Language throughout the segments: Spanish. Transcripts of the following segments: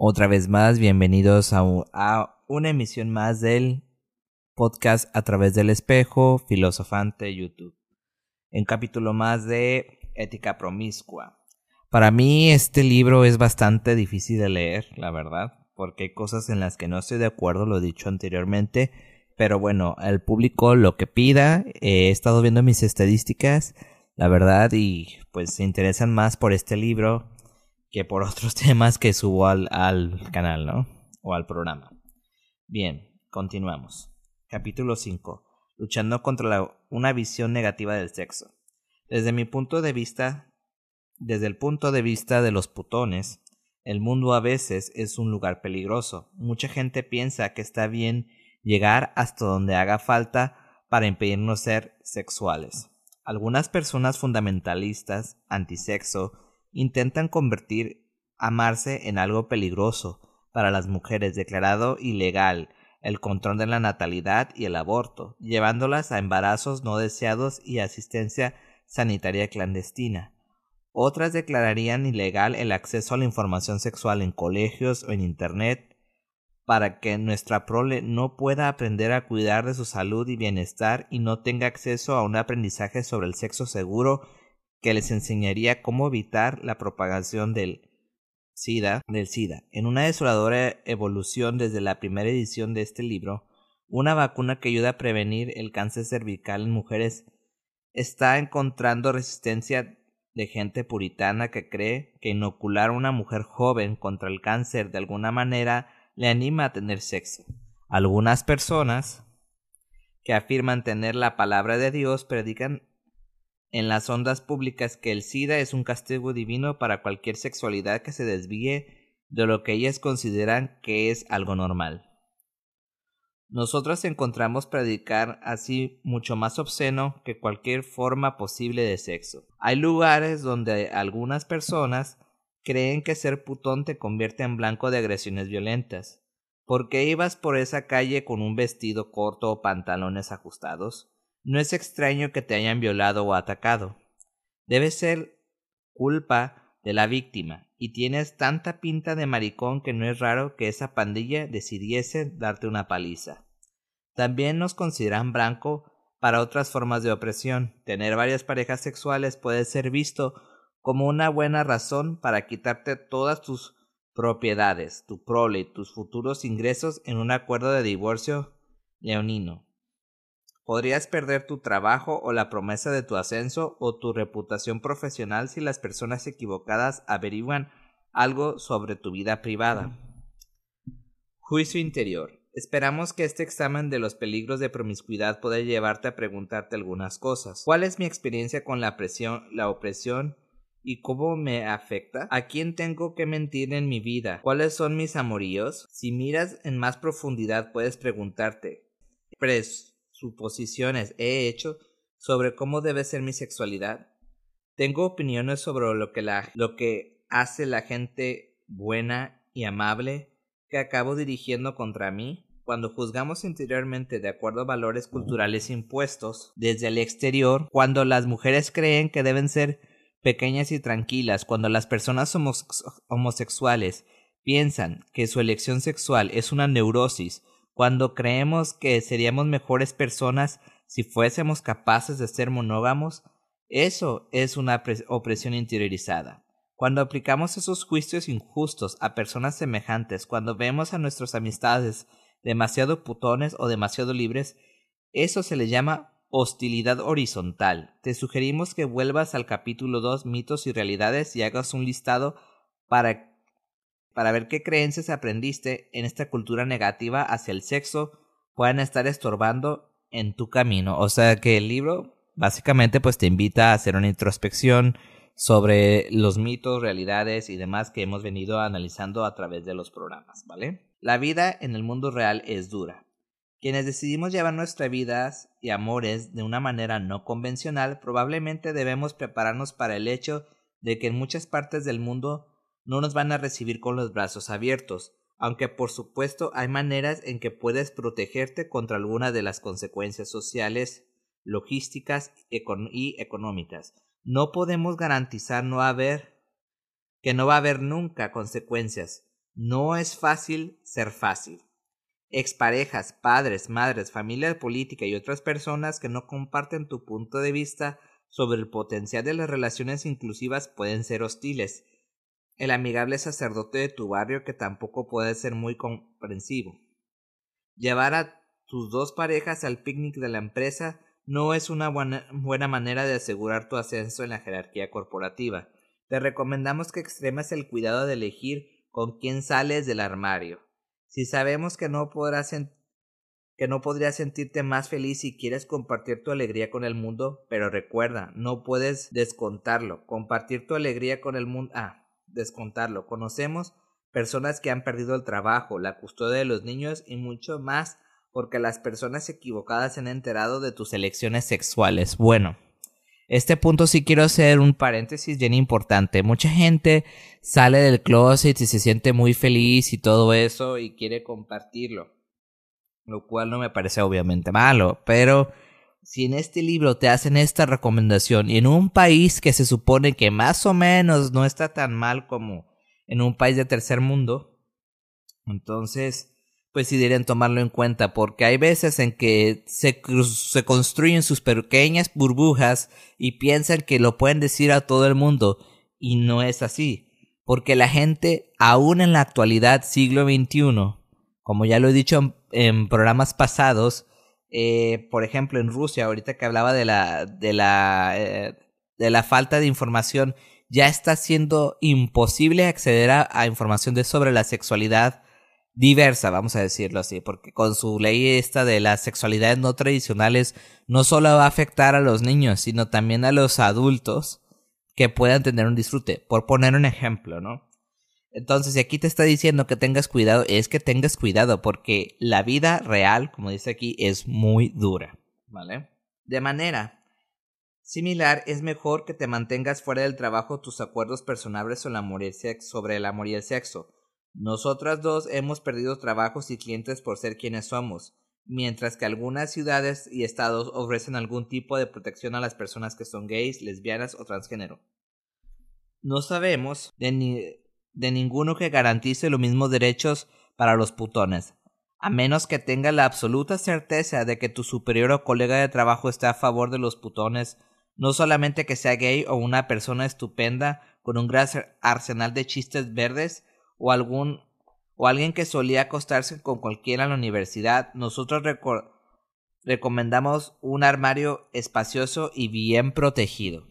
Otra vez más, bienvenidos a, una emisión más del podcast a través del espejo, filosofante YouTube. En capítulo más de Ética Promiscua. Para mí este libro es bastante difícil de leer, la verdad, porque hay cosas en las que no estoy de acuerdo, lo he dicho anteriormente, pero bueno, el público lo que pida, he estado viendo mis estadísticas, la verdad, y pues se interesan más por este libro que por otros temas que subo al, al canal, ¿no? O al programa. Bien, continuamos. Capítulo 5. Luchando contra la, una visión negativa del sexo. Desde mi punto de vista, desde el punto de vista de los putones, el mundo a veces es un lugar peligroso. Mucha gente piensa que está bien llegar hasta donde haga falta para impedirnos ser sexuales. Algunas personas fundamentalistas, antisexo, intentan convertir amarse en algo peligroso para las mujeres, declarado ilegal el control de la natalidad y el aborto, llevándolas a embarazos no deseados y asistencia sanitaria clandestina. Otras declararían ilegal el acceso a la información sexual en colegios o en Internet para que nuestra prole no pueda aprender a cuidar de su salud y bienestar y no tenga acceso a un aprendizaje sobre el sexo seguro que les enseñaría cómo evitar la propagación del SIDA, del SIDA. En una desoladora evolución desde la primera edición de este libro, una vacuna que ayuda a prevenir el cáncer cervical en mujeres está encontrando resistencia de gente puritana que cree que inocular a una mujer joven contra el cáncer de alguna manera le anima a tener sexo. Algunas personas que afirman tener la palabra de Dios predican en las ondas públicas que el SIDA es un castigo divino para cualquier sexualidad que se desvíe de lo que ellas consideran que es algo normal. Nosotros encontramos predicar así mucho más obsceno que cualquier forma posible de sexo. Hay lugares donde algunas personas creen que ser putón te convierte en blanco de agresiones violentas. ¿Por qué ibas por esa calle con un vestido corto o pantalones ajustados? No es extraño que te hayan violado o atacado. Debe ser culpa de la víctima, y tienes tanta pinta de maricón que no es raro que esa pandilla decidiese darte una paliza. También nos consideran blanco para otras formas de opresión. Tener varias parejas sexuales puede ser visto como una buena razón para quitarte todas tus propiedades, tu prole y tus futuros ingresos en un acuerdo de divorcio leonino. Podrías perder tu trabajo o la promesa de tu ascenso o tu reputación profesional si las personas equivocadas averiguan algo sobre tu vida privada. Juicio interior. Esperamos que este examen de los peligros de promiscuidad pueda llevarte a preguntarte algunas cosas. ¿Cuál es mi experiencia con la presión, la opresión y cómo me afecta? ¿A quién tengo que mentir en mi vida? ¿Cuáles son mis amoríos? Si miras en más profundidad puedes preguntarte suposiciones he hecho sobre cómo debe ser mi sexualidad. Tengo opiniones sobre lo que, la, lo que hace la gente buena y amable que acabo dirigiendo contra mí. Cuando juzgamos interiormente de acuerdo a valores culturales impuestos desde el exterior, cuando las mujeres creen que deben ser pequeñas y tranquilas, cuando las personas homosexuales piensan que su elección sexual es una neurosis cuando creemos que seríamos mejores personas si fuésemos capaces de ser monógamos, eso es una opresión interiorizada. Cuando aplicamos esos juicios injustos a personas semejantes, cuando vemos a nuestras amistades demasiado putones o demasiado libres, eso se le llama hostilidad horizontal. Te sugerimos que vuelvas al capítulo 2 mitos y realidades y hagas un listado para para ver qué creencias aprendiste en esta cultura negativa hacia el sexo puedan estar estorbando en tu camino. O sea que el libro básicamente pues te invita a hacer una introspección sobre los mitos, realidades y demás que hemos venido analizando a través de los programas, ¿vale? La vida en el mundo real es dura. Quienes decidimos llevar nuestras vidas y amores de una manera no convencional, probablemente debemos prepararnos para el hecho de que en muchas partes del mundo no nos van a recibir con los brazos abiertos, aunque por supuesto hay maneras en que puedes protegerte contra alguna de las consecuencias sociales, logísticas y económicas. No podemos garantizar no haber que no va a haber nunca consecuencias. No es fácil ser fácil. Exparejas, padres, madres, familia política y otras personas que no comparten tu punto de vista sobre el potencial de las relaciones inclusivas pueden ser hostiles. El amigable sacerdote de tu barrio que tampoco puede ser muy comprensivo. Llevar a tus dos parejas al picnic de la empresa no es una buena, manera de asegurar tu ascenso en la jerarquía corporativa. Te recomendamos que extremes el cuidado de elegir con quién sales del armario. Si sabemos que no podrás que no podrías sentirte más feliz si quieres compartir tu alegría con el mundo, pero recuerda, no puedes descontarlo. Compartir tu alegría con el mundo. Ah, descontarlo. Conocemos personas que han perdido el trabajo, la custodia de los niños y mucho más porque las personas equivocadas se han enterado de tus elecciones sexuales. Bueno, este punto sí quiero hacer un paréntesis bien importante. Mucha gente sale del closet y se siente muy feliz y todo eso y quiere compartirlo lo cual no me parece obviamente malo, pero si en este libro te hacen esta recomendación y en un país que se supone que más o menos no está tan mal como en un país de tercer mundo, entonces pues sí deberían tomarlo en cuenta porque hay veces en que se, se construyen sus pequeñas burbujas y piensan que lo pueden decir a todo el mundo y no es así. Porque la gente, aún en la actualidad, siglo XXI, como ya lo he dicho en, programas pasados, eh, por ejemplo, en Rusia, ahorita que hablaba de la, de la, eh, de la falta de información, ya está siendo imposible acceder a, información de sobre la sexualidad diversa, vamos a decirlo así, porque con su ley esta de las sexualidades no tradicionales no solo va a afectar a los niños, sino también a los adultos que puedan tener un disfrute. Por poner un ejemplo, ¿no? Entonces, si aquí te está diciendo que tengas cuidado, es que tengas cuidado porque la vida real, como dice aquí, es muy dura, ¿vale? De manera similar, es mejor que te mantengas fuera del trabajo tus acuerdos personales sobre el amor y el sexo. Sobre el amor y el sexo. Nosotras dos hemos perdido trabajos y clientes por ser quienes somos, mientras que algunas ciudades y estados ofrecen algún tipo de protección a las personas que son gays, lesbianas o transgénero. No sabemos de ni de ninguno que garantice los mismos derechos para los putones, a menos que tenga la absoluta certeza de que tu superior o colega de trabajo esté a favor de los putones, no solamente que sea gay o una persona estupenda con un gran arsenal de chistes verdes o algún o alguien que solía acostarse con cualquiera en la universidad, nosotros recomendamos un armario espacioso y bien protegido.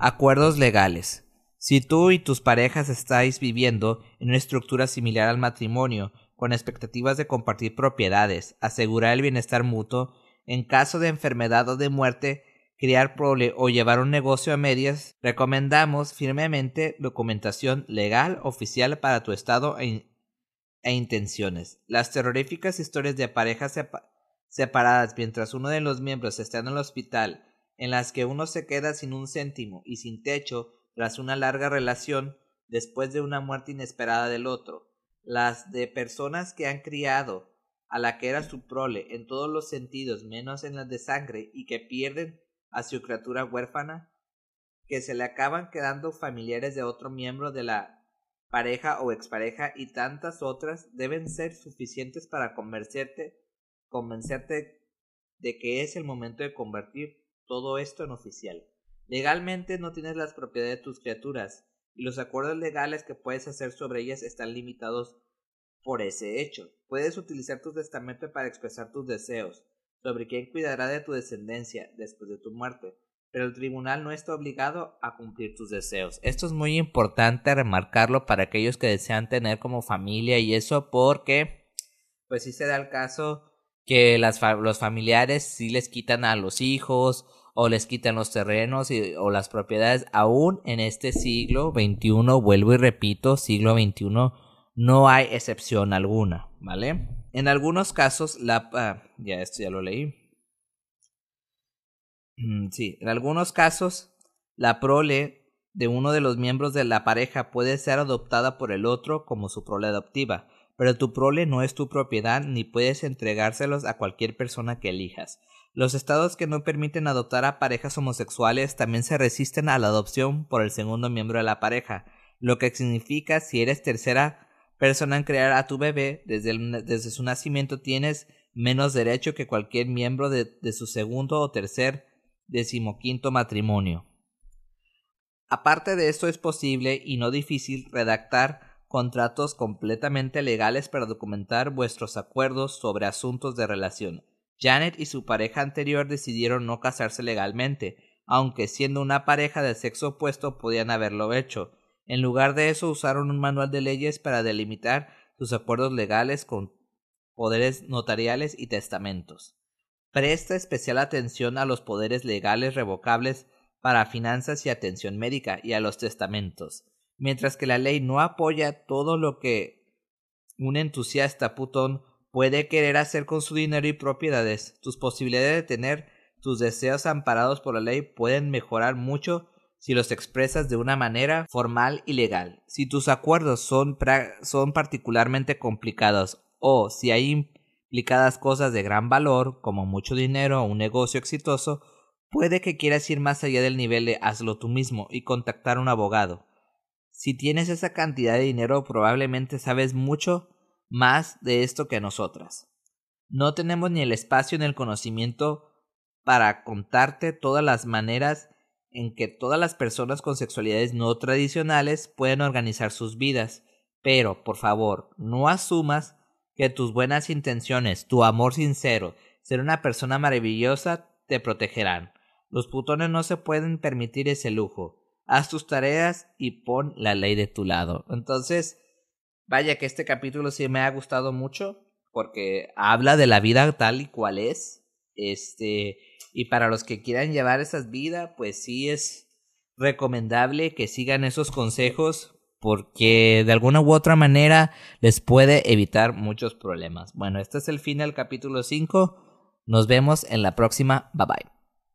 Acuerdos legales. Si tú y tus parejas estáis viviendo en una estructura similar al matrimonio, con expectativas de compartir propiedades, asegurar el bienestar mutuo, en caso de enfermedad o de muerte, criar prole o llevar un negocio a medias, recomendamos firmemente documentación legal oficial para tu estado e, e intenciones. Las terroríficas historias de parejas separadas mientras uno de los miembros está en el hospital, en las que uno se queda sin un céntimo y sin techo, tras una larga relación después de una muerte inesperada del otro, las de personas que han criado a la que era su prole en todos los sentidos menos en las de sangre y que pierden a su criatura huérfana, que se le acaban quedando familiares de otro miembro de la pareja o expareja y tantas otras deben ser suficientes para convencerte, convencerte de que es el momento de convertir todo esto en oficial. Legalmente no tienes las propiedades de tus criaturas, y los acuerdos legales que puedes hacer sobre ellas están limitados por ese hecho. Puedes utilizar tu testamento para expresar tus deseos sobre quién cuidará de tu descendencia después de tu muerte, pero el tribunal no está obligado a cumplir tus deseos. Esto es muy importante remarcarlo para aquellos que desean tener como familia y eso porque pues si se da el caso que las los familiares sí les quitan a los hijos o les quitan los terrenos o las propiedades. Aún en este siglo XXI, vuelvo y repito, siglo XXI, no hay excepción alguna, ¿vale? En algunos casos, la... Ah, ya esto ya lo leí. Mm, sí, en algunos casos, la prole de uno de los miembros de la pareja puede ser adoptada por el otro como su prole adoptiva, pero tu prole no es tu propiedad ni puedes entregárselos a cualquier persona que elijas. Los estados que no permiten adoptar a parejas homosexuales también se resisten a la adopción por el segundo miembro de la pareja, lo que significa si eres tercera persona en crear a tu bebé desde, desde su nacimiento tienes menos derecho que cualquier miembro de, de su segundo o tercer decimoquinto matrimonio. Aparte de esto es posible y no difícil redactar contratos completamente legales para documentar vuestros acuerdos sobre asuntos de relación. Janet y su pareja anterior decidieron no casarse legalmente, aunque siendo una pareja de sexo opuesto podían haberlo hecho. En lugar de eso usaron un manual de leyes para delimitar sus acuerdos legales con poderes notariales y testamentos. Presta especial atención a los poderes legales revocables para finanzas y atención médica y a los testamentos mientras que la ley no apoya todo lo que un entusiasta putón puede querer hacer con su dinero y propiedades. Tus posibilidades de tener tus deseos amparados por la ley pueden mejorar mucho si los expresas de una manera formal y legal. Si tus acuerdos son, son particularmente complicados o si hay implicadas cosas de gran valor, como mucho dinero o un negocio exitoso, puede que quieras ir más allá del nivel de hazlo tú mismo y contactar a un abogado. Si tienes esa cantidad de dinero, probablemente sabes mucho más de esto que nosotras. No tenemos ni el espacio ni el conocimiento para contarte todas las maneras en que todas las personas con sexualidades no tradicionales pueden organizar sus vidas. Pero, por favor, no asumas que tus buenas intenciones, tu amor sincero, ser una persona maravillosa te protegerán. Los putones no se pueden permitir ese lujo haz tus tareas y pon la ley de tu lado. Entonces, vaya que este capítulo sí me ha gustado mucho porque habla de la vida tal y cual es. Este, y para los que quieran llevar esa vida, pues sí es recomendable que sigan esos consejos porque de alguna u otra manera les puede evitar muchos problemas. Bueno, este es el fin del capítulo 5. Nos vemos en la próxima. Bye bye.